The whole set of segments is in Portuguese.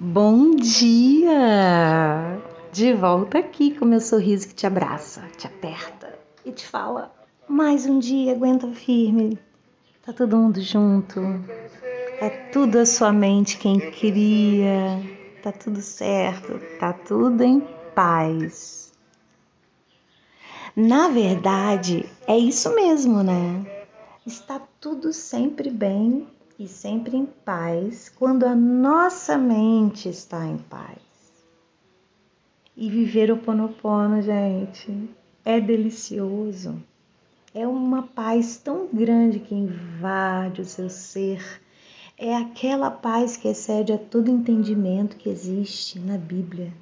Bom dia! De volta aqui com meu sorriso que te abraça, te aperta e te fala: mais um dia, aguenta firme. Tá todo mundo junto. É tudo a sua mente quem cria. Tá tudo certo, tá tudo em paz. Na verdade, é isso mesmo, né? Está tudo sempre bem e sempre em paz quando a nossa mente está em paz. E viver o Ponopono, gente, é delicioso. É uma paz tão grande que invade o seu ser. É aquela paz que excede a todo entendimento que existe na Bíblia.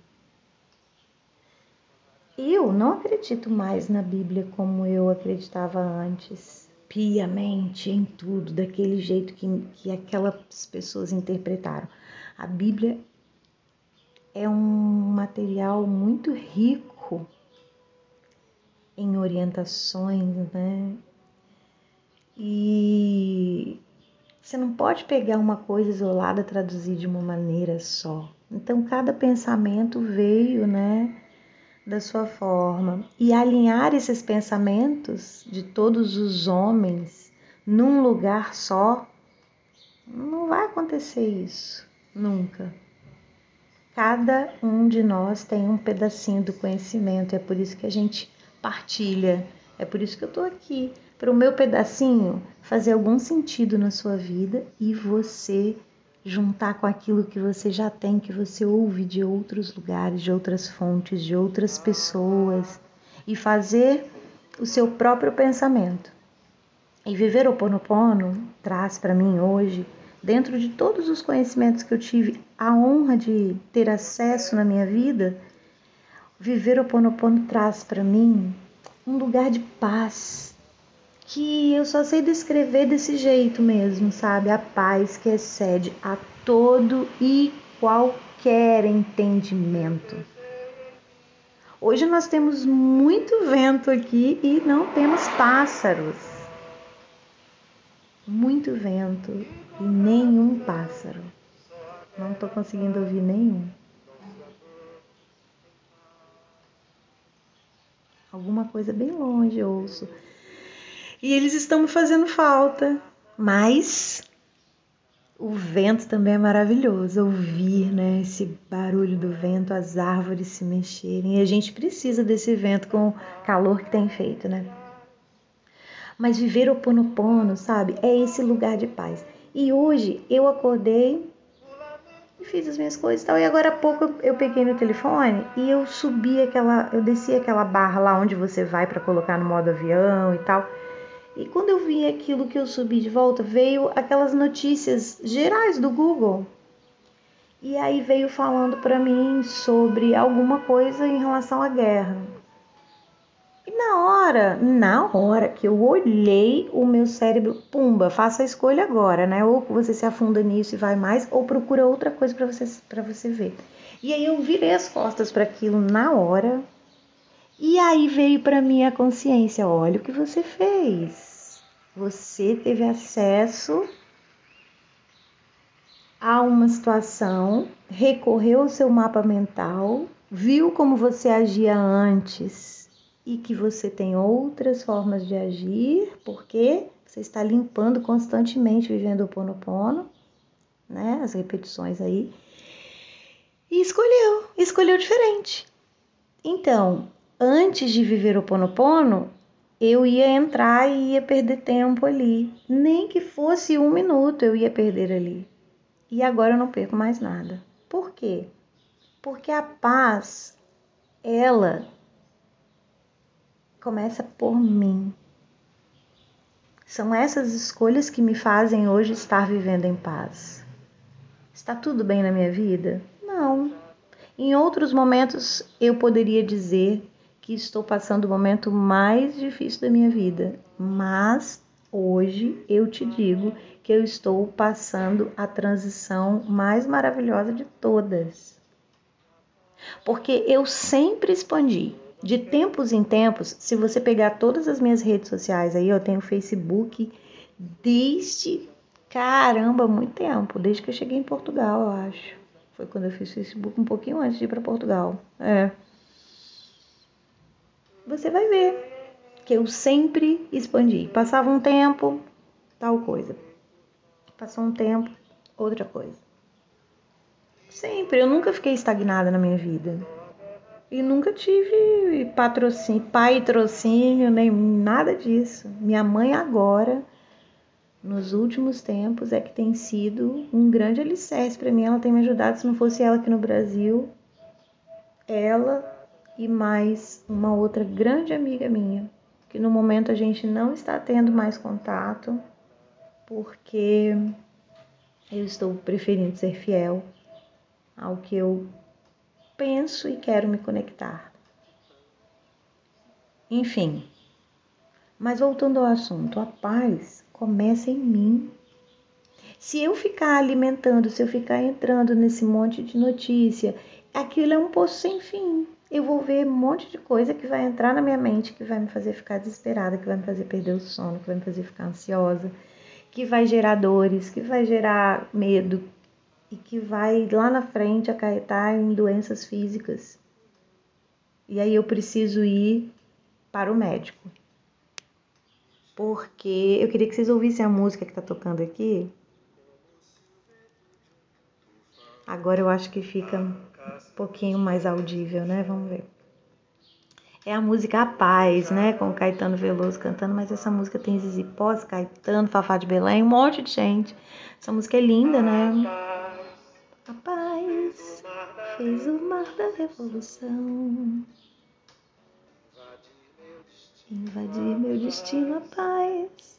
Eu não acredito mais na Bíblia como eu acreditava antes piamente em tudo, daquele jeito que, que aquelas pessoas interpretaram. A Bíblia é um material muito rico em orientações, né? E você não pode pegar uma coisa isolada e traduzir de uma maneira só. Então, cada pensamento veio, né? Da sua forma e alinhar esses pensamentos de todos os homens num lugar só, não vai acontecer isso nunca. Cada um de nós tem um pedacinho do conhecimento, é por isso que a gente partilha, é por isso que eu estou aqui, para o meu pedacinho fazer algum sentido na sua vida e você juntar com aquilo que você já tem, que você ouve de outros lugares, de outras fontes, de outras pessoas e fazer o seu próprio pensamento. E viver o Ponopono traz para mim hoje, dentro de todos os conhecimentos que eu tive a honra de ter acesso na minha vida, viver o Ponopono traz para mim um lugar de paz, que eu só sei descrever desse jeito mesmo, sabe? A paz que excede a todo e qualquer entendimento. Hoje nós temos muito vento aqui e não temos pássaros. Muito vento e nenhum pássaro. Não estou conseguindo ouvir nenhum. Alguma coisa bem longe eu ouço e eles estão me fazendo falta. Mas o vento também é maravilhoso, ouvir né, esse barulho do vento, as árvores se mexerem. E a gente precisa desse vento com o calor que tem feito, né? Mas viver o pono, sabe? É esse lugar de paz. E hoje eu acordei e fiz as minhas coisas e tal. E agora há pouco eu peguei no telefone e eu subi aquela, eu desci aquela barra lá onde você vai para colocar no modo avião e tal. E quando eu vi aquilo que eu subi de volta, veio aquelas notícias gerais do Google. E aí veio falando para mim sobre alguma coisa em relação à guerra. E na hora, na hora que eu olhei o meu cérebro, pumba, faça a escolha agora, né? Ou você se afunda nisso e vai mais, ou procura outra coisa para você para você ver. E aí eu virei as costas para aquilo na hora, e aí veio para mim a consciência: olha o que você fez. Você teve acesso a uma situação, recorreu ao seu mapa mental, viu como você agia antes e que você tem outras formas de agir, porque você está limpando constantemente, vivendo o ponopono, né? As repetições aí. E escolheu, escolheu diferente. Então, antes de viver o Ponopono, eu ia entrar e ia perder tempo ali. Nem que fosse um minuto eu ia perder ali. E agora eu não perco mais nada. Por quê? Porque a paz, ela começa por mim. São essas escolhas que me fazem hoje estar vivendo em paz. Está tudo bem na minha vida? Não. Em outros momentos eu poderia dizer que estou passando o momento mais difícil da minha vida, mas hoje eu te digo que eu estou passando a transição mais maravilhosa de todas. Porque eu sempre expandi. De tempos em tempos, se você pegar todas as minhas redes sociais aí, eu tenho Facebook desde caramba, muito tempo, desde que eu cheguei em Portugal, eu acho. Foi quando eu fiz Facebook um pouquinho antes de ir para Portugal. É. Você vai ver que eu sempre expandi. Passava um tempo, tal coisa. Passou um tempo, outra coisa. Sempre, eu nunca fiquei estagnada na minha vida. E nunca tive patrocínio, patrocínio, nem nada disso. Minha mãe agora, nos últimos tempos, é que tem sido um grande alicerce para mim. Ela tem me ajudado. Se não fosse ela aqui no Brasil, ela e mais uma outra grande amiga minha, que no momento a gente não está tendo mais contato, porque eu estou preferindo ser fiel ao que eu penso e quero me conectar. Enfim, mas voltando ao assunto, a paz começa em mim. Se eu ficar alimentando, se eu ficar entrando nesse monte de notícia, aquilo é um poço sem fim. Eu vou ver um monte de coisa que vai entrar na minha mente, que vai me fazer ficar desesperada, que vai me fazer perder o sono, que vai me fazer ficar ansiosa, que vai gerar dores, que vai gerar medo, e que vai lá na frente acarretar em doenças físicas. E aí eu preciso ir para o médico. Porque eu queria que vocês ouvissem a música que está tocando aqui. Agora eu acho que fica um pouquinho mais audível, né? Vamos ver. É a música A Paz, né? Com Caetano Veloso cantando, mas essa música tem Zizi Pós, Caetano, Fafá de Belém, um monte de gente. Essa música é linda, né? A paz fez o mar da revolução. Invadir meu destino, a paz.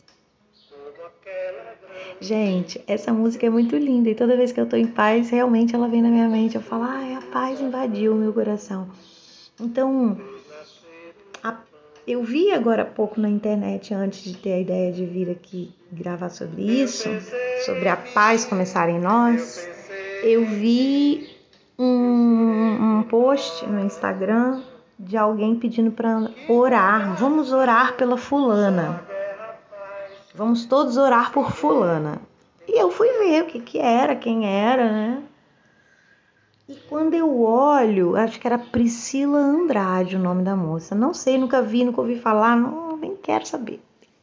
Gente, essa música é muito linda e toda vez que eu tô em paz, realmente ela vem na minha mente. Eu falo, ai, a paz invadiu o meu coração. Então, a, eu vi agora há pouco na internet, antes de ter a ideia de vir aqui gravar sobre isso, sobre a paz começar em nós eu vi um, um post no Instagram de alguém pedindo para orar. Vamos orar pela fulana. Vamos todos orar por fulana. E eu fui ver o que, que era, quem era, né? E quando eu olho, acho que era Priscila Andrade o nome da moça. Não sei, nunca vi, nunca ouvi falar, não, nem quero saber.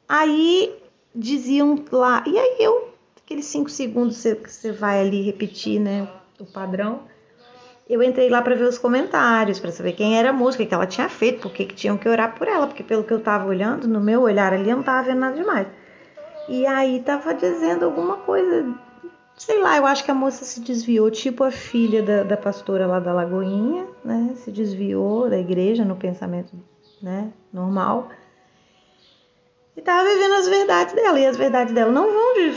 Aí diziam lá, e aí eu aqueles cinco segundos que você vai ali repetir, né, o padrão. Eu entrei lá para ver os comentários, para saber quem era a música que ela tinha feito, por que tinham que orar por ela, porque pelo que eu tava olhando, no meu olhar ali, eu não tava vendo nada demais. E aí tava dizendo alguma coisa, sei lá, eu acho que a moça se desviou, tipo a filha da, da pastora lá da Lagoinha, né, se desviou da igreja no pensamento, né, normal. E tava vivendo as verdades dela, e as verdades dela não vão de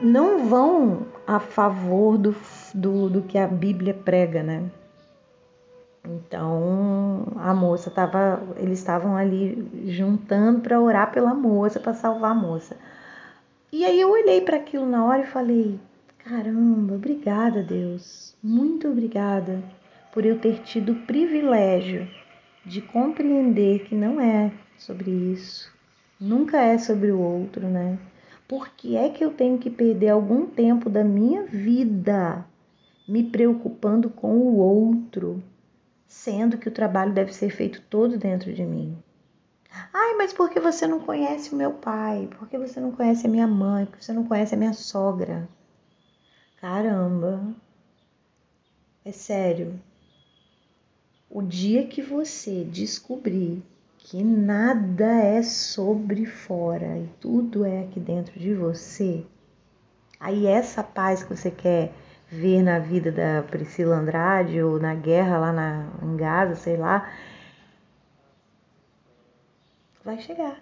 não vão a favor do, do, do que a Bíblia prega, né? Então a moça tava, eles estavam ali juntando para orar pela moça, para salvar a moça. E aí eu olhei para aquilo na hora e falei: caramba, obrigada, Deus, muito obrigada por eu ter tido o privilégio de compreender que não é sobre isso, nunca é sobre o outro, né? Por que é que eu tenho que perder algum tempo da minha vida me preocupando com o outro, sendo que o trabalho deve ser feito todo dentro de mim? Ai, mas por que você não conhece o meu pai? Por que você não conhece a minha mãe? Por que você não conhece a minha sogra? Caramba! É sério. O dia que você descobrir que nada é sobre fora e tudo é aqui dentro de você. Aí essa paz que você quer ver na vida da Priscila Andrade ou na guerra lá na, em Gaza, sei lá, vai chegar.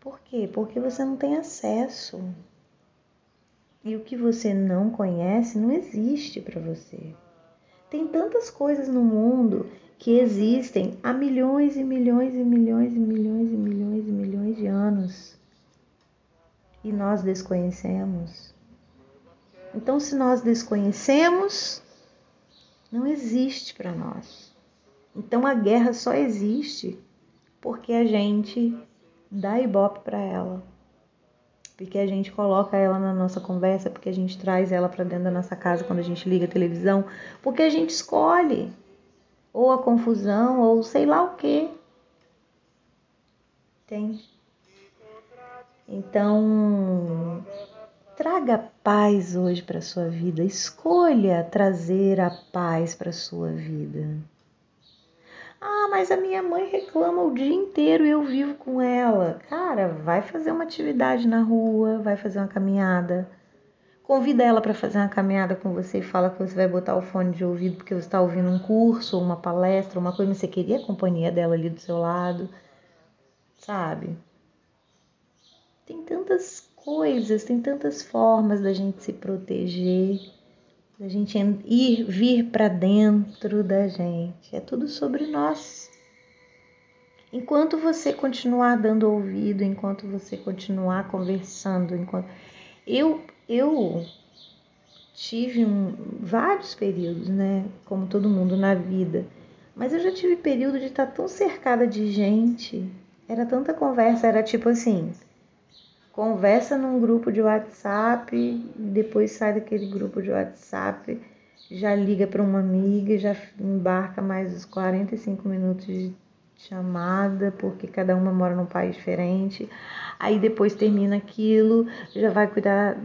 Por quê? Porque você não tem acesso. E o que você não conhece não existe para você. Tem tantas coisas no mundo que existem há milhões e milhões e milhões e milhões e milhões e milhões de anos e nós desconhecemos. Então, se nós desconhecemos, não existe para nós. Então, a guerra só existe porque a gente dá ibope para ela. porque a gente coloca ela na nossa conversa, porque a gente traz ela para dentro da nossa casa quando a gente liga a televisão, porque a gente escolhe ou a confusão ou sei lá o que. Tem. Então, traga paz hoje para sua vida. Escolha trazer a paz para sua vida. Ah, mas a minha mãe reclama o dia inteiro e eu vivo com ela. Cara, vai fazer uma atividade na rua, vai fazer uma caminhada. Convida ela para fazer uma caminhada com você e fala que você vai botar o fone de ouvido porque você está ouvindo um curso, uma palestra, uma coisa, mas você queria a companhia dela ali do seu lado, sabe? Tem tantas coisas, tem tantas formas da gente se proteger da gente ir vir para dentro da gente. É tudo sobre nós. Enquanto você continuar dando ouvido, enquanto você continuar conversando, enquanto eu eu tive um, vários períodos, né, como todo mundo na vida, mas eu já tive período de estar tão cercada de gente, era tanta conversa, era tipo assim, conversa num grupo de WhatsApp, depois sai daquele grupo de WhatsApp, já liga para uma amiga, já embarca mais os 45 minutos de chamada, porque cada uma mora num país diferente. Aí depois termina aquilo, já vai cuidar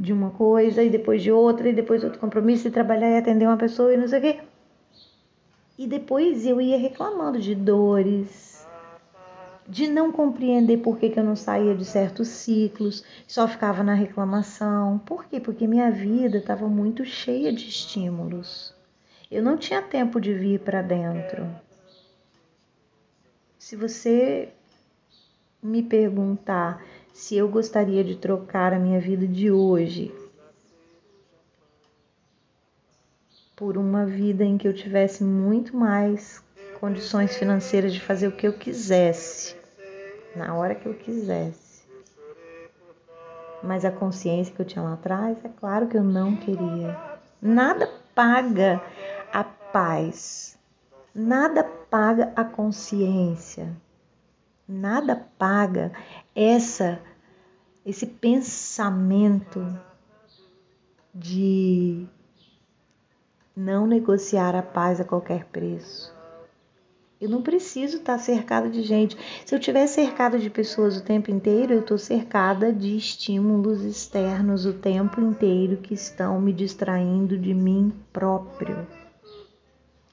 de uma coisa, e depois de outra, e depois outro compromisso, e trabalhar e atender uma pessoa e não sei o quê. E depois eu ia reclamando de dores, de não compreender por que, que eu não saía de certos ciclos, só ficava na reclamação. Por quê? Porque minha vida estava muito cheia de estímulos. Eu não tinha tempo de vir para dentro. Se você me perguntar se eu gostaria de trocar a minha vida de hoje por uma vida em que eu tivesse muito mais condições financeiras de fazer o que eu quisesse, na hora que eu quisesse. Mas a consciência que eu tinha lá atrás, é claro que eu não queria. Nada paga a paz, nada paga a consciência, nada paga essa esse pensamento de não negociar a paz a qualquer preço. Eu não preciso estar cercada de gente. Se eu estiver cercada de pessoas o tempo inteiro, eu estou cercada de estímulos externos o tempo inteiro que estão me distraindo de mim próprio.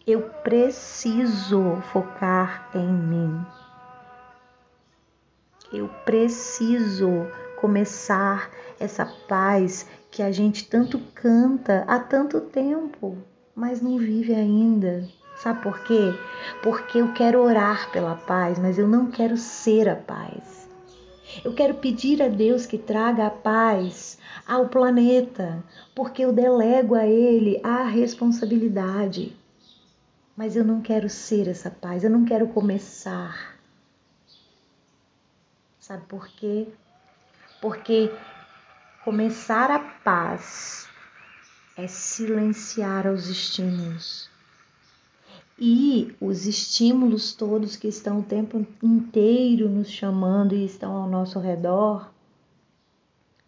Eu preciso focar em mim. Eu preciso começar essa paz que a gente tanto canta há tanto tempo, mas não vive ainda. Sabe por quê? Porque eu quero orar pela paz, mas eu não quero ser a paz. Eu quero pedir a Deus que traga a paz ao planeta, porque eu delego a Ele a responsabilidade. Mas eu não quero ser essa paz, eu não quero começar. Sabe por quê? Porque começar a paz é silenciar os estímulos e os estímulos todos que estão o tempo inteiro nos chamando e estão ao nosso redor,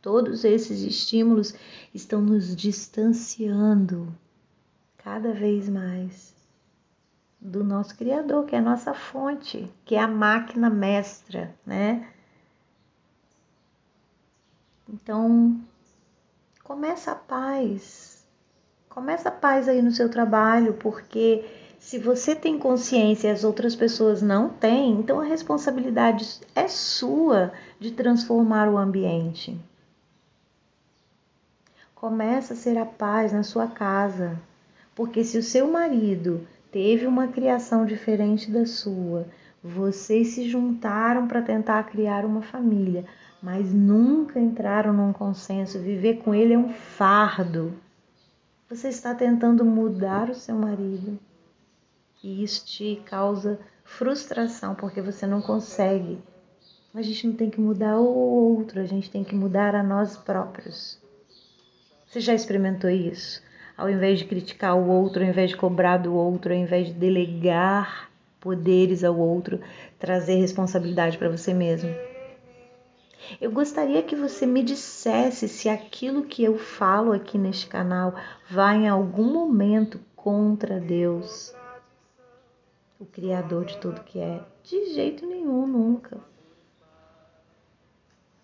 todos esses estímulos estão nos distanciando cada vez mais do nosso Criador, que é a nossa fonte, que é a máquina mestra, né? Então, começa a paz. Começa a paz aí no seu trabalho, porque se você tem consciência e as outras pessoas não têm, então a responsabilidade é sua de transformar o ambiente. Começa a ser a paz na sua casa, porque se o seu marido teve uma criação diferente da sua, vocês se juntaram para tentar criar uma família, mas nunca entraram num consenso. Viver com ele é um fardo. Você está tentando mudar o seu marido e isso te causa frustração porque você não consegue. A gente não tem que mudar o outro, a gente tem que mudar a nós próprios. Você já experimentou isso? Ao invés de criticar o outro, ao invés de cobrar do outro, ao invés de delegar poderes ao outro, trazer responsabilidade para você mesmo. Eu gostaria que você me dissesse se aquilo que eu falo aqui neste canal vai em algum momento contra Deus, o Criador de tudo que é. De jeito nenhum, nunca.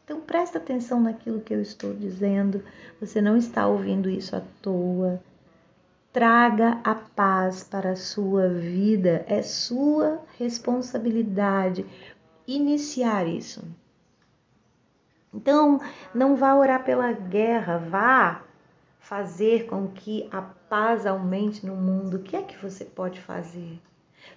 Então presta atenção naquilo que eu estou dizendo. Você não está ouvindo isso à toa. Traga a paz para a sua vida. É sua responsabilidade iniciar isso. Então, não vá orar pela guerra, vá fazer com que a paz aumente no mundo. O que é que você pode fazer?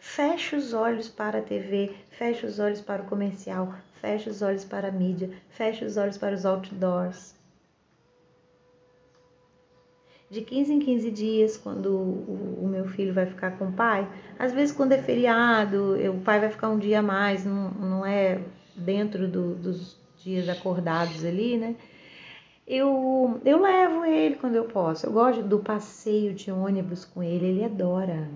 Feche os olhos para a TV, feche os olhos para o comercial, feche os olhos para a mídia, feche os olhos para os outdoors. De 15 em 15 dias, quando o, meu filho vai ficar com o pai, às vezes quando é feriado, o pai vai ficar um dia a mais, não, não é dentro do, dos dias acordados ali, né? Eu, eu levo ele quando eu posso. Eu gosto do passeio de ônibus com ele, ele adora.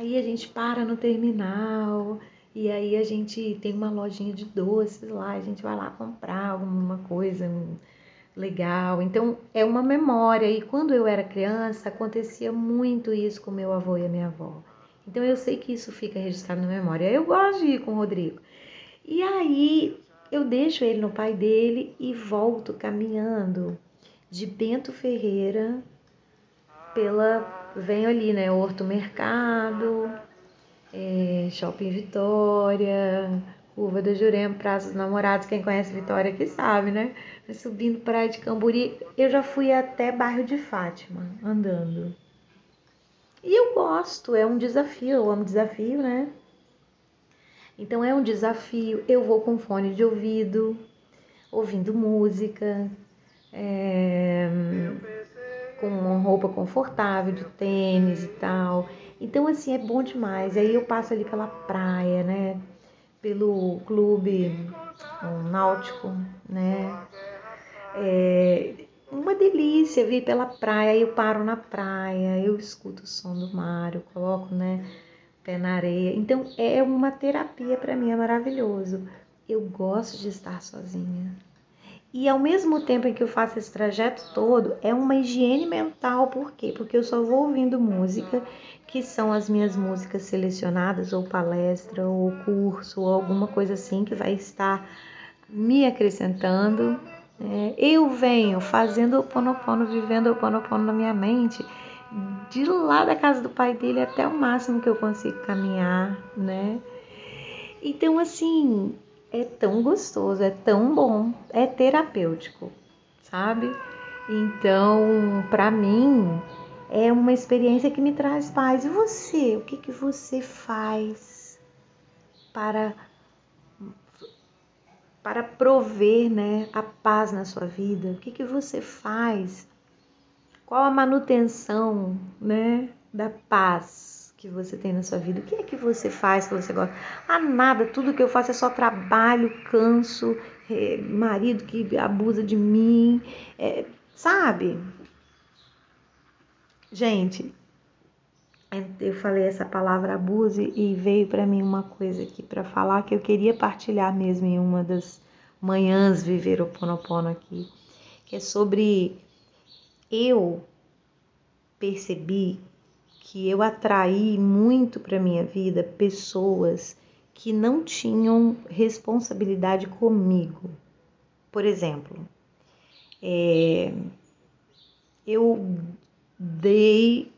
Aí a gente para no terminal e aí a gente tem uma lojinha de doces lá, a gente vai lá comprar alguma coisa legal. Então é uma memória. E quando eu era criança, acontecia muito isso com meu avô e a minha avó. Então eu sei que isso fica registrado na memória. Eu gosto de ir com o Rodrigo. E aí eu deixo ele no pai dele e volto caminhando de Bento Ferreira pela venho ali, né? Horto Mercado, é, Shopping Vitória, Curva do Jurema, Praça dos Namorados. Quem conhece Vitória aqui sabe, né? Subindo Praia de Camburi. Eu já fui até bairro de Fátima, andando. E eu gosto, é um desafio, eu amo desafio, né? Então é um desafio. Eu vou com fone de ouvido, ouvindo música. É com uma roupa confortável, de tênis e tal. Então, assim, é bom demais. Aí eu passo ali pela praia, né? Pelo clube um náutico, né? É uma delícia vir pela praia. Eu paro na praia, eu escuto o som do mar, eu coloco, né? Pé na areia. Então, é uma terapia para mim, é maravilhoso. Eu gosto de estar sozinha. E ao mesmo tempo em que eu faço esse trajeto todo, é uma higiene mental, por quê? Porque eu só vou ouvindo música, que são as minhas músicas selecionadas, ou palestra, ou curso, ou alguma coisa assim que vai estar me acrescentando. É, eu venho fazendo o ponopono, vivendo o ponopono na minha mente, de lá da casa do pai dele até o máximo que eu consigo caminhar, né? Então, assim, é tão gostoso, é tão bom, é terapêutico, sabe? Então, para mim, é uma experiência que me traz paz. E você, o que que você faz para para prover, né, a paz na sua vida? O que que você faz? Qual a manutenção, né, da paz? Que você tem na sua vida? O que é que você faz que você gosta? Ah, nada, tudo que eu faço é só trabalho, canso, é, marido que abusa de mim, é, sabe? Gente, eu falei essa palavra abuse e veio para mim uma coisa aqui para falar que eu queria partilhar mesmo em uma das manhãs viver o Ponopono aqui, que é sobre eu percebi que eu atraí muito para minha vida pessoas que não tinham responsabilidade comigo. Por exemplo, é, eu dei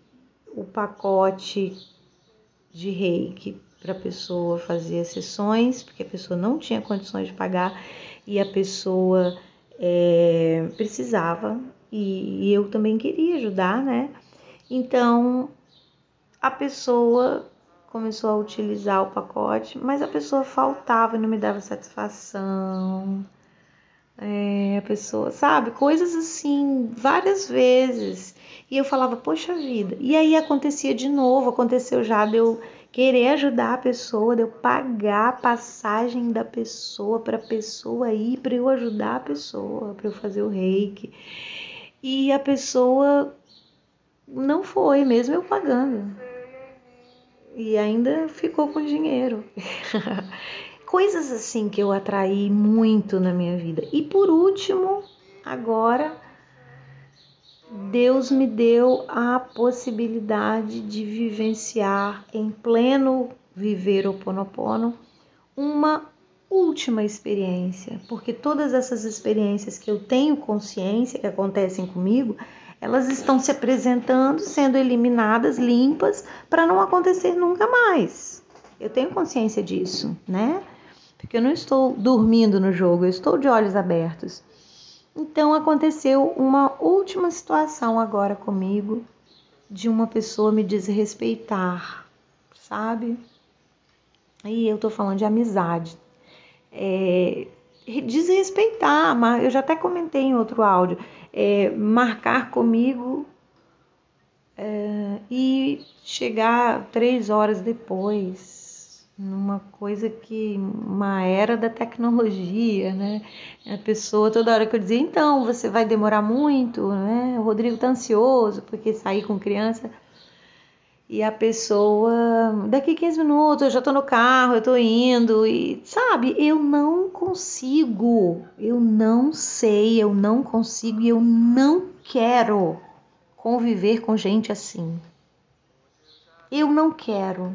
o pacote de reiki para a pessoa fazer as sessões, porque a pessoa não tinha condições de pagar e a pessoa é, precisava, e, e eu também queria ajudar, né? Então a pessoa começou a utilizar o pacote, mas a pessoa faltava e não me dava satisfação. É, a pessoa, sabe, coisas assim, várias vezes. E eu falava, poxa vida. E aí acontecia de novo, aconteceu já de eu querer ajudar a pessoa, de eu pagar a passagem da pessoa para a pessoa ir, para eu ajudar a pessoa, para eu fazer o reiki. E a pessoa não foi, mesmo eu pagando e ainda ficou com dinheiro. Coisas assim que eu atraí muito na minha vida. E por último, agora Deus me deu a possibilidade de vivenciar em pleno viver o Ponopono uma última experiência, porque todas essas experiências que eu tenho consciência que acontecem comigo, elas estão se apresentando, sendo eliminadas, limpas, para não acontecer nunca mais. Eu tenho consciência disso, né? Porque eu não estou dormindo no jogo, eu estou de olhos abertos. Então aconteceu uma última situação agora comigo de uma pessoa me desrespeitar, sabe? E eu tô falando de amizade. É, desrespeitar, eu já até comentei em outro áudio, é, marcar comigo é, e chegar três horas depois, numa coisa que uma era da tecnologia, né? A pessoa toda hora que eu dizia, então, você vai demorar muito, né? O Rodrigo tá ansioso porque sair com criança. E a pessoa, daqui 15 minutos, eu já tô no carro, eu tô indo e sabe, eu não consigo. Eu não sei, eu não consigo e eu não quero conviver com gente assim. Eu não quero.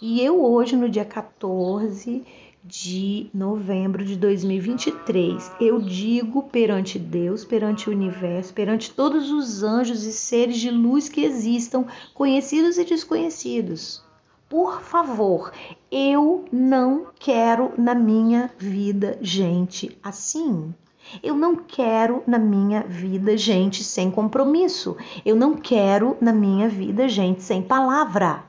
E eu hoje, no dia 14 de novembro de 2023, eu digo perante Deus, perante o universo, perante todos os anjos e seres de luz que existam, conhecidos e desconhecidos. Por favor, eu não quero na minha vida gente assim. Eu não quero na minha vida gente sem compromisso. Eu não quero na minha vida gente sem palavra.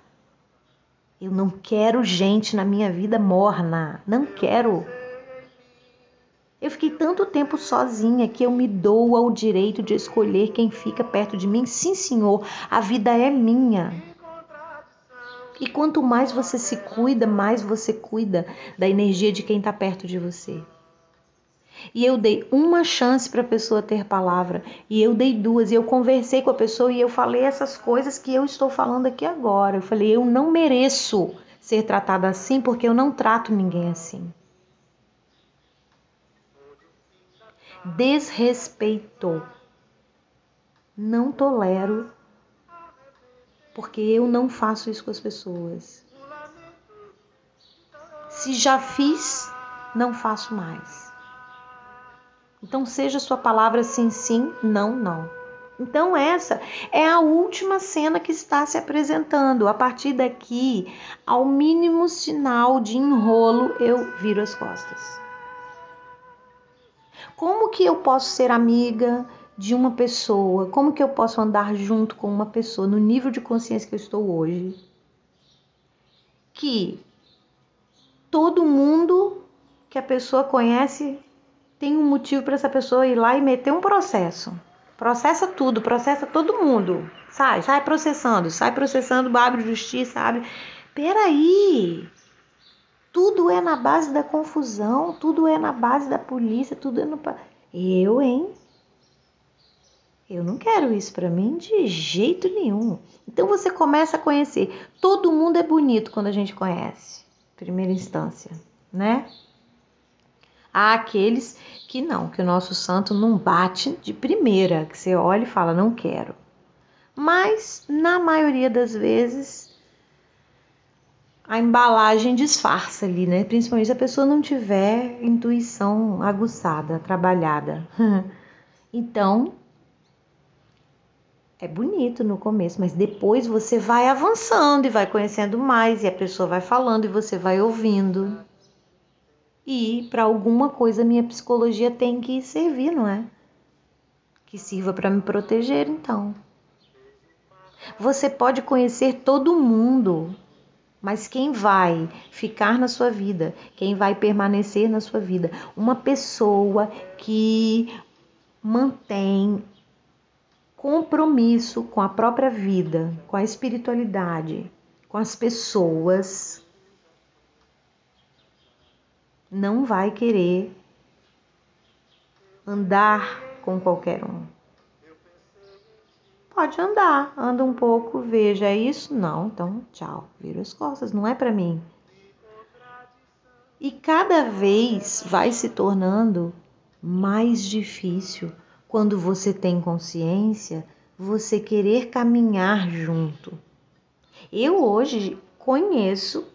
Eu não quero gente na minha vida morna. Não quero. Eu fiquei tanto tempo sozinha que eu me dou ao direito de escolher quem fica perto de mim. Sim, senhor, a vida é minha. E quanto mais você se cuida, mais você cuida da energia de quem está perto de você. E eu dei uma chance para a pessoa ter palavra, e eu dei duas, e eu conversei com a pessoa e eu falei essas coisas que eu estou falando aqui agora. Eu falei, eu não mereço ser tratada assim porque eu não trato ninguém assim. Desrespeito. Não tolero porque eu não faço isso com as pessoas. Se já fiz, não faço mais. Então, seja sua palavra sim, sim, não, não. Então, essa é a última cena que está se apresentando. A partir daqui, ao mínimo sinal de enrolo, eu viro as costas. Como que eu posso ser amiga de uma pessoa? Como que eu posso andar junto com uma pessoa no nível de consciência que eu estou hoje? Que todo mundo que a pessoa conhece tem um motivo para essa pessoa ir lá e meter um processo. Processa tudo, processa todo mundo. Sai, sai processando, sai processando, abre justiça, abre. Peraí! Tudo é na base da confusão, tudo é na base da polícia, tudo é no. Eu, hein? Eu não quero isso para mim de jeito nenhum. Então você começa a conhecer. Todo mundo é bonito quando a gente conhece, primeira instância, né? Há aqueles que não, que o nosso santo não bate de primeira, que você olha e fala, não quero. Mas, na maioria das vezes, a embalagem disfarça ali, né? Principalmente se a pessoa não tiver intuição aguçada, trabalhada. então, é bonito no começo, mas depois você vai avançando e vai conhecendo mais, e a pessoa vai falando e você vai ouvindo. E para alguma coisa minha psicologia tem que servir, não é? Que sirva para me proteger, então. Você pode conhecer todo mundo, mas quem vai ficar na sua vida, quem vai permanecer na sua vida, uma pessoa que mantém compromisso com a própria vida, com a espiritualidade, com as pessoas, não vai querer andar com qualquer um. Pode andar, anda um pouco, veja é isso? Não, então tchau, vira as costas, não é para mim. E cada vez vai se tornando mais difícil quando você tem consciência, você querer caminhar junto. Eu hoje conheço,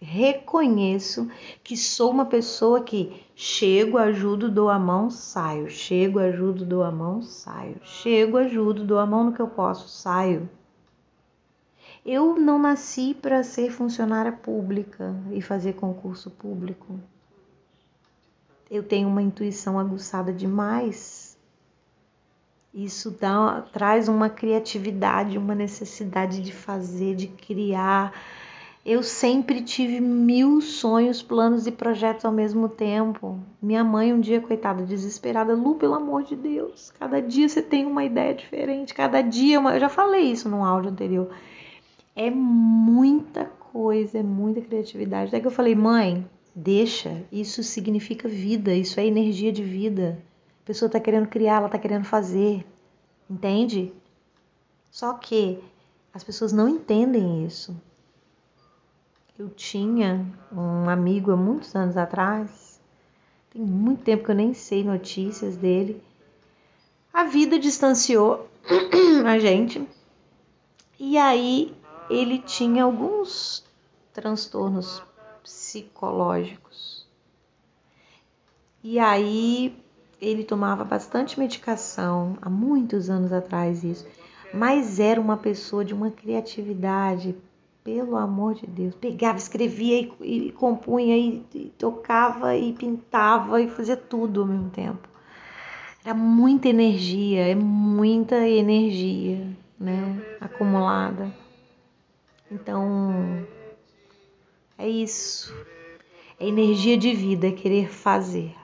reconheço que sou uma pessoa que chego, ajudo, dou a mão, saio. Chego, ajudo, dou a mão, saio. Chego, ajudo, dou a mão no que eu posso, saio. Eu não nasci para ser funcionária pública e fazer concurso público. Eu tenho uma intuição aguçada demais. Isso dá, traz uma criatividade, uma necessidade de fazer, de criar. Eu sempre tive mil sonhos, planos e projetos ao mesmo tempo. Minha mãe, um dia, coitada, desesperada, Lu, pelo amor de Deus, cada dia você tem uma ideia diferente, cada dia, uma... eu já falei isso num áudio anterior é muita coisa, é muita criatividade. Daí que eu falei, mãe, deixa, isso significa vida, isso é energia de vida. A pessoa está querendo criar, ela está querendo fazer, entende? Só que as pessoas não entendem isso. Eu tinha um amigo há muitos anos atrás, tem muito tempo que eu nem sei notícias dele. A vida distanciou a gente. E aí ele tinha alguns transtornos psicológicos. E aí ele tomava bastante medicação, há muitos anos atrás isso, mas era uma pessoa de uma criatividade, pelo amor de Deus. Pegava, escrevia e, e compunha e, e tocava e pintava e fazia tudo ao mesmo tempo. Era muita energia, é muita energia, né, acumulada. Então, é isso. É energia de vida, é querer fazer.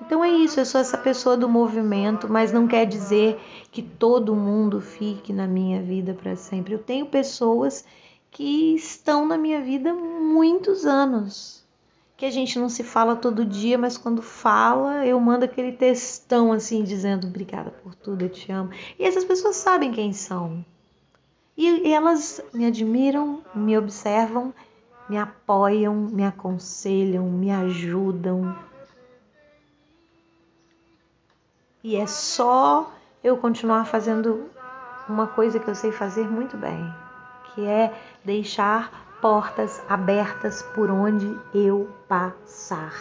Então é isso, eu sou essa pessoa do movimento, mas não quer dizer que todo mundo fique na minha vida para sempre. Eu tenho pessoas que estão na minha vida muitos anos, que a gente não se fala todo dia, mas quando fala, eu mando aquele textão assim dizendo obrigada por tudo, eu te amo. E essas pessoas sabem quem são. E elas me admiram, me observam, me apoiam, me aconselham, me ajudam. E é só eu continuar fazendo uma coisa que eu sei fazer muito bem, que é deixar portas abertas por onde eu passar.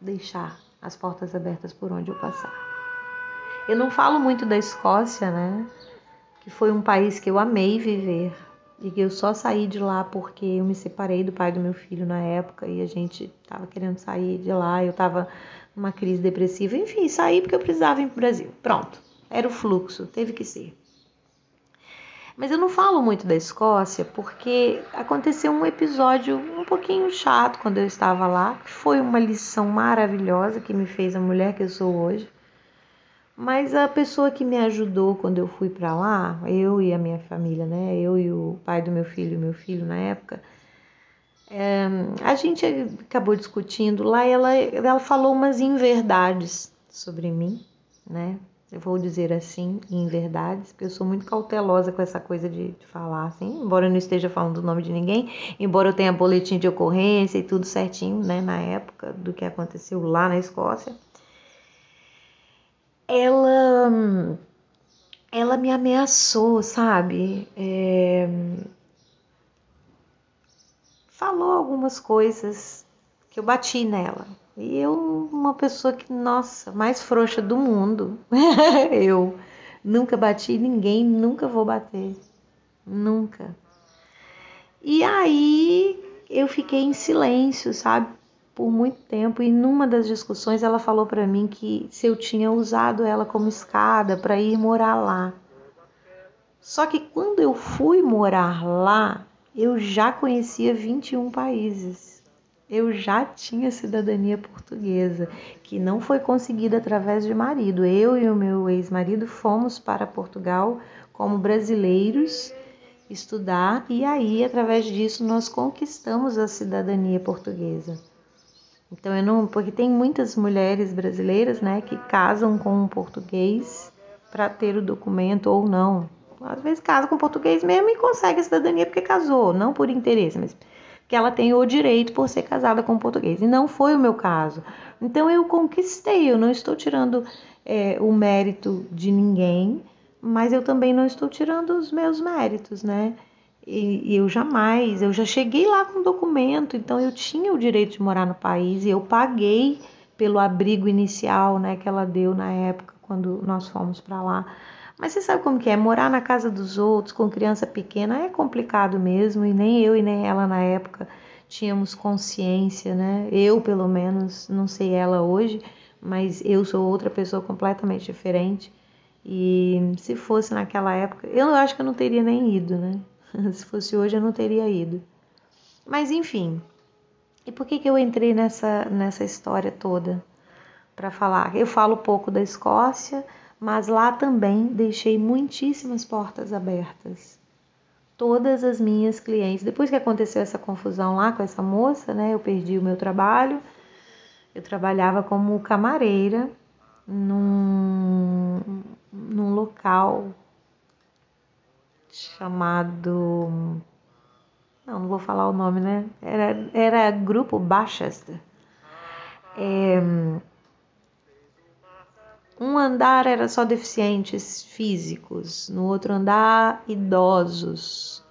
Deixar as portas abertas por onde eu passar. Eu não falo muito da Escócia, né? Que foi um país que eu amei viver e que eu só saí de lá porque eu me separei do pai do meu filho na época e a gente tava querendo sair de lá, eu tava numa crise depressiva, enfim, saí porque eu precisava ir pro Brasil. Pronto, era o fluxo, teve que ser. Mas eu não falo muito da Escócia porque aconteceu um episódio um pouquinho chato quando eu estava lá, que foi uma lição maravilhosa que me fez a mulher que eu sou hoje. Mas a pessoa que me ajudou quando eu fui para lá, eu e a minha família, né? Eu e o pai do meu filho e meu filho na época, é, a gente acabou discutindo lá e ela, ela falou umas inverdades sobre mim, né? Eu vou dizer assim, inverdades, porque eu sou muito cautelosa com essa coisa de, de falar assim, embora eu não esteja falando o nome de ninguém, embora eu tenha boletim de ocorrência e tudo certinho, né, na época do que aconteceu lá na Escócia ela ela me ameaçou, sabe? É, falou algumas coisas que eu bati nela. E eu, uma pessoa que, nossa, mais frouxa do mundo, eu nunca bati ninguém, nunca vou bater. Nunca. E aí eu fiquei em silêncio, sabe? Por muito tempo e numa das discussões ela falou para mim que se eu tinha usado ela como escada para ir morar lá. Só que quando eu fui morar lá, eu já conhecia 21 países. Eu já tinha cidadania portuguesa, que não foi conseguida através de marido. Eu e o meu ex-marido fomos para Portugal como brasileiros estudar e aí através disso nós conquistamos a cidadania portuguesa. Então eu não, porque tem muitas mulheres brasileiras, né, que casam com um português para ter o documento ou não. às vezes casa com português mesmo e consegue a cidadania porque casou, não por interesse, mas que ela tem o direito por ser casada com português. E não foi o meu caso. Então eu conquistei, eu não estou tirando é, o mérito de ninguém, mas eu também não estou tirando os meus méritos, né? E, e eu jamais, eu já cheguei lá com documento, então eu tinha o direito de morar no país e eu paguei pelo abrigo inicial, né, que ela deu na época quando nós fomos para lá. Mas você sabe como que é? Morar na casa dos outros com criança pequena é complicado mesmo, e nem eu e nem ela na época tínhamos consciência, né? Eu, pelo menos, não sei ela hoje, mas eu sou outra pessoa completamente diferente. E se fosse naquela época, eu acho que eu não teria nem ido, né? se fosse hoje, eu não teria ido. Mas enfim. E por que, que eu entrei nessa, nessa história toda? Para falar. Eu falo pouco da Escócia mas lá também deixei muitíssimas portas abertas. Todas as minhas clientes, depois que aconteceu essa confusão lá com essa moça, né, eu perdi o meu trabalho. Eu trabalhava como camareira num, num local chamado. Não, não vou falar o nome, né? Era, era Grupo Bachester. É, um andar era só deficientes físicos, no outro andar, idosos,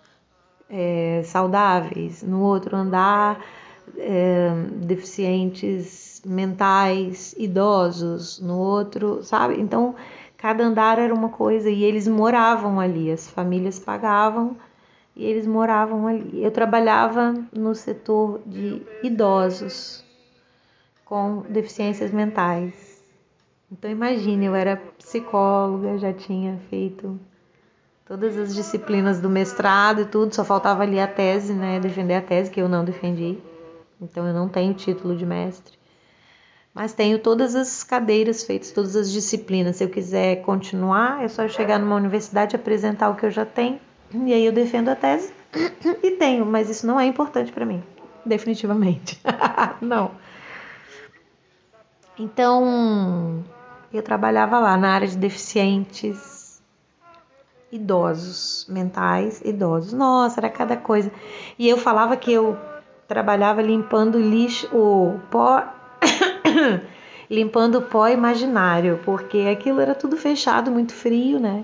é, saudáveis, no outro andar, é, deficientes mentais, idosos, no outro, sabe? Então, cada andar era uma coisa e eles moravam ali, as famílias pagavam e eles moravam ali. Eu trabalhava no setor de idosos com deficiências mentais. Então imagine, eu era psicóloga, já tinha feito todas as disciplinas do mestrado e tudo, só faltava ali a tese, né, defender a tese que eu não defendi. Então eu não tenho título de mestre. Mas tenho todas as cadeiras feitas, todas as disciplinas. Se eu quiser continuar, é só eu chegar numa universidade apresentar o que eu já tenho e aí eu defendo a tese e tenho, mas isso não é importante para mim, definitivamente. não. Então, eu trabalhava lá na área de deficientes idosos, mentais, idosos. Nossa, era cada coisa. E eu falava que eu trabalhava limpando lixo, o pó, limpando o pó imaginário, porque aquilo era tudo fechado, muito frio, né?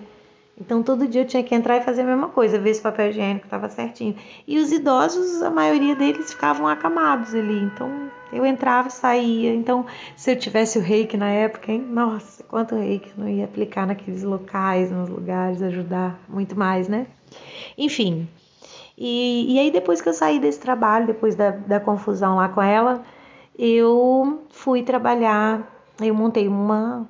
Então todo dia eu tinha que entrar e fazer a mesma coisa, ver se o papel higiênico estava certinho. E os idosos, a maioria deles ficavam acamados ali, então eu entrava e saía. Então, se eu tivesse o reiki na época, hein? Nossa, quanto reiki não ia aplicar naqueles locais, nos lugares, ajudar muito mais, né? Enfim. E, e aí, depois que eu saí desse trabalho, depois da, da confusão lá com ela, eu fui trabalhar. Eu montei uma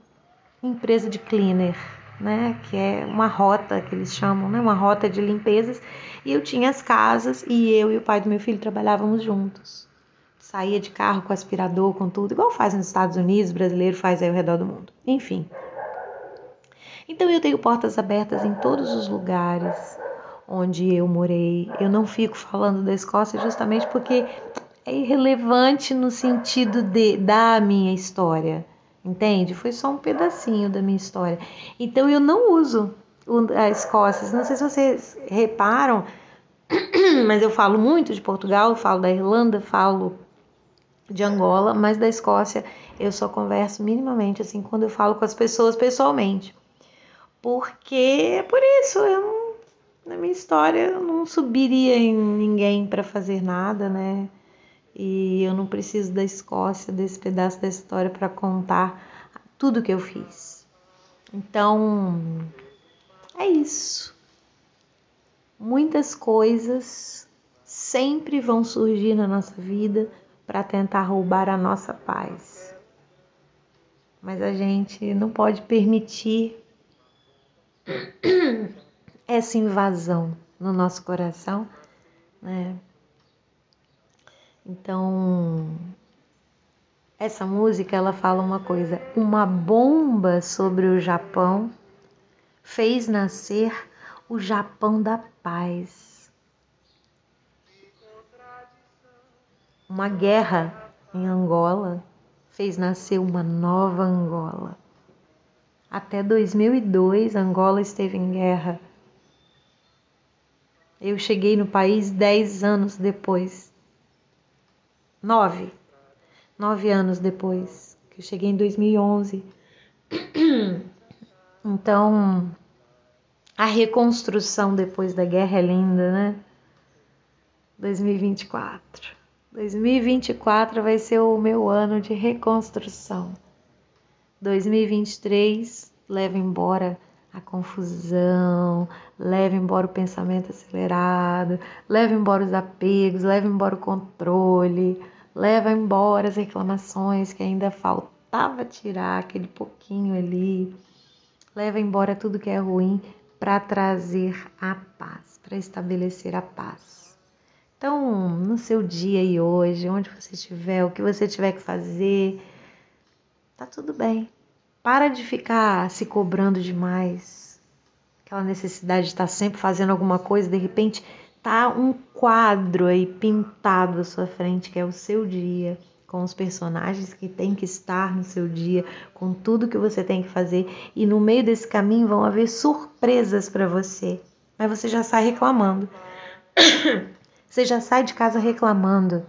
empresa de cleaner né, que é uma rota que eles chamam, né, uma rota de limpezas, e eu tinha as casas e eu e o pai do meu filho trabalhávamos juntos. Saía de carro com aspirador, com tudo, igual faz nos Estados Unidos, brasileiro faz aí ao redor do mundo. Enfim. Então eu tenho portas abertas em todos os lugares onde eu morei. Eu não fico falando da Escócia justamente porque é irrelevante no sentido de da minha história entende? Foi só um pedacinho da minha história. Então eu não uso a Escócia. Não sei se vocês reparam, mas eu falo muito de Portugal, falo da Irlanda, falo de Angola, mas da Escócia eu só converso minimamente assim quando eu falo com as pessoas pessoalmente. Porque é por isso eu na minha história eu não subiria em ninguém para fazer nada, né? E eu não preciso da Escócia, desse pedaço da história para contar tudo que eu fiz. Então, é isso. Muitas coisas sempre vão surgir na nossa vida para tentar roubar a nossa paz. Mas a gente não pode permitir essa invasão no nosso coração, né? Então, essa música ela fala uma coisa: uma bomba sobre o Japão fez nascer o Japão da paz. Uma guerra em Angola fez nascer uma nova Angola. Até 2002, Angola esteve em guerra Eu cheguei no país dez anos depois. Nove. Nove anos depois. Que eu cheguei em 2011. Então, a reconstrução depois da guerra é linda, né? 2024. 2024 vai ser o meu ano de reconstrução. 2023 leva embora a confusão, leva embora o pensamento acelerado, leva embora os apegos, leva embora o controle, leva embora as reclamações que ainda faltava tirar aquele pouquinho ali, leva embora tudo que é ruim para trazer a paz, para estabelecer a paz. Então, no seu dia e hoje, onde você estiver, o que você tiver que fazer, tá tudo bem. Para de ficar se cobrando demais. Aquela necessidade de estar sempre fazendo alguma coisa, de repente tá um quadro aí pintado à sua frente, que é o seu dia, com os personagens que tem que estar no seu dia, com tudo que você tem que fazer, e no meio desse caminho vão haver surpresas para você. Mas você já sai reclamando. Você já sai de casa reclamando.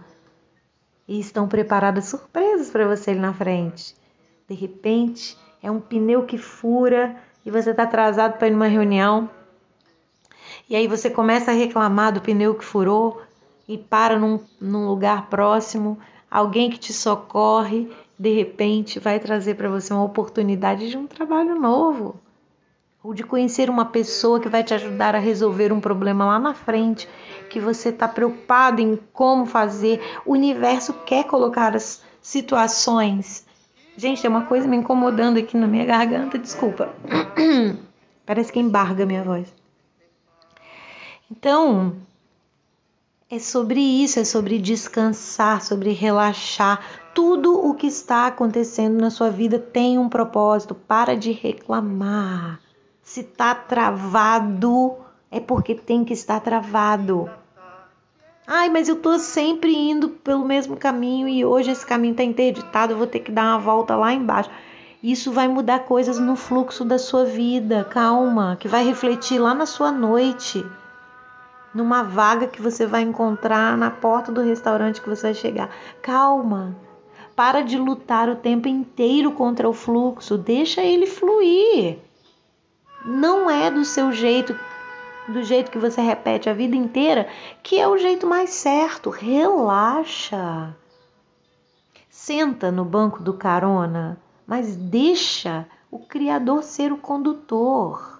E estão preparadas surpresas para você ali na frente. De repente, é um pneu que fura e você está atrasado para ir numa reunião. E aí você começa a reclamar do pneu que furou e para num, num lugar próximo, alguém que te socorre, de repente vai trazer para você uma oportunidade de um trabalho novo. Ou de conhecer uma pessoa que vai te ajudar a resolver um problema lá na frente, que você está preocupado em como fazer. O universo quer colocar as situações Gente, tem uma coisa me incomodando aqui na minha garganta, desculpa. Parece que embarga minha voz. Então, é sobre isso, é sobre descansar, sobre relaxar. Tudo o que está acontecendo na sua vida tem um propósito. Para de reclamar. Se está travado, é porque tem que estar travado. Ai, mas eu tô sempre indo pelo mesmo caminho e hoje esse caminho tá interditado, eu vou ter que dar uma volta lá embaixo. Isso vai mudar coisas no fluxo da sua vida. Calma, que vai refletir lá na sua noite. Numa vaga que você vai encontrar na porta do restaurante que você vai chegar. Calma. Para de lutar o tempo inteiro contra o fluxo, deixa ele fluir. Não é do seu jeito do jeito que você repete a vida inteira, que é o jeito mais certo. Relaxa. Senta no banco do carona, mas deixa o Criador ser o condutor.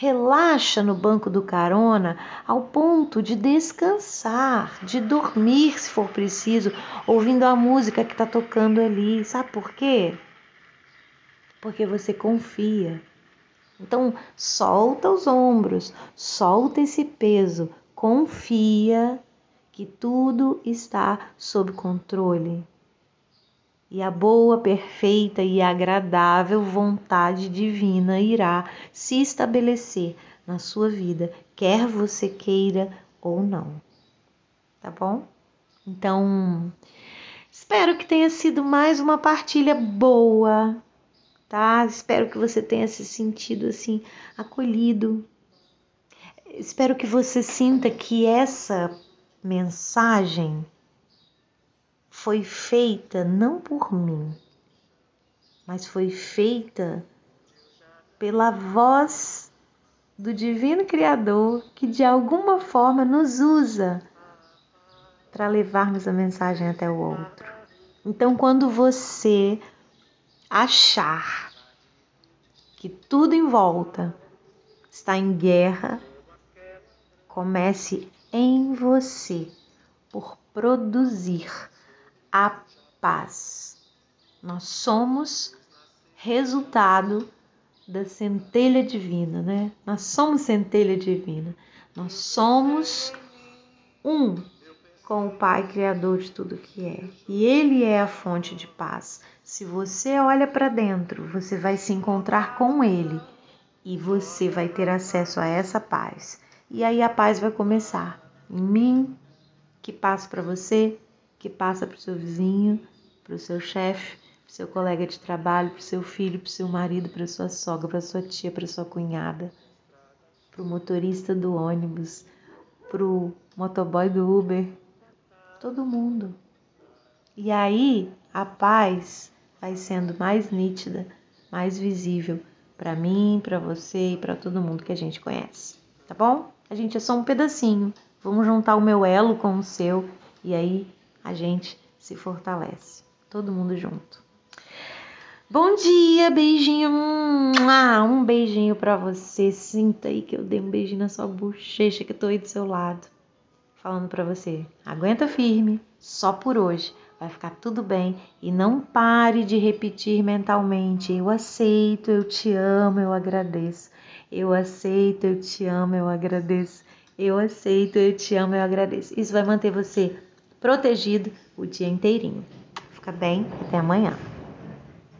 Relaxa no banco do carona ao ponto de descansar, de dormir se for preciso, ouvindo a música que está tocando ali. Sabe por quê? Porque você confia então, solta os ombros, solta esse peso, confia que tudo está sob controle. E a boa, perfeita e agradável vontade divina irá se estabelecer na sua vida, quer você queira ou não. Tá bom? Então, espero que tenha sido mais uma partilha boa tá? Espero que você tenha se sentido assim acolhido. Espero que você sinta que essa mensagem foi feita não por mim, mas foi feita pela voz do Divino Criador que de alguma forma nos usa para levarmos a mensagem até o outro. Então, quando você achar que tudo em volta está em guerra, comece em você por produzir a paz. Nós somos resultado da centelha divina, né? Nós somos centelha divina. Nós somos um com o Pai Criador de tudo que é. E Ele é a fonte de paz. Se você olha para dentro, você vai se encontrar com Ele e você vai ter acesso a essa paz. E aí a paz vai começar em mim, que passa para você, que passa para o seu vizinho, para o seu chefe, para o seu colega de trabalho, para o seu filho, para o seu marido, para sua sogra, para sua tia, para sua cunhada, pro motorista do ônibus, pro motoboy do Uber, todo mundo. E aí a paz vai sendo mais nítida, mais visível para mim, para você e para todo mundo que a gente conhece, tá bom? A gente é só um pedacinho. Vamos juntar o meu elo com o seu e aí a gente se fortalece. Todo mundo junto. Bom dia, beijinho. Um beijinho para você. Sinta aí que eu dei um beijinho na sua bochecha, que eu tô aí do seu lado. Falando para você, aguenta firme, só por hoje. Vai ficar tudo bem e não pare de repetir mentalmente: eu aceito, eu te amo, eu agradeço. Eu aceito, eu te amo, eu agradeço. Eu aceito, eu te amo, eu agradeço. Isso vai manter você protegido o dia inteirinho. Fica bem, até amanhã.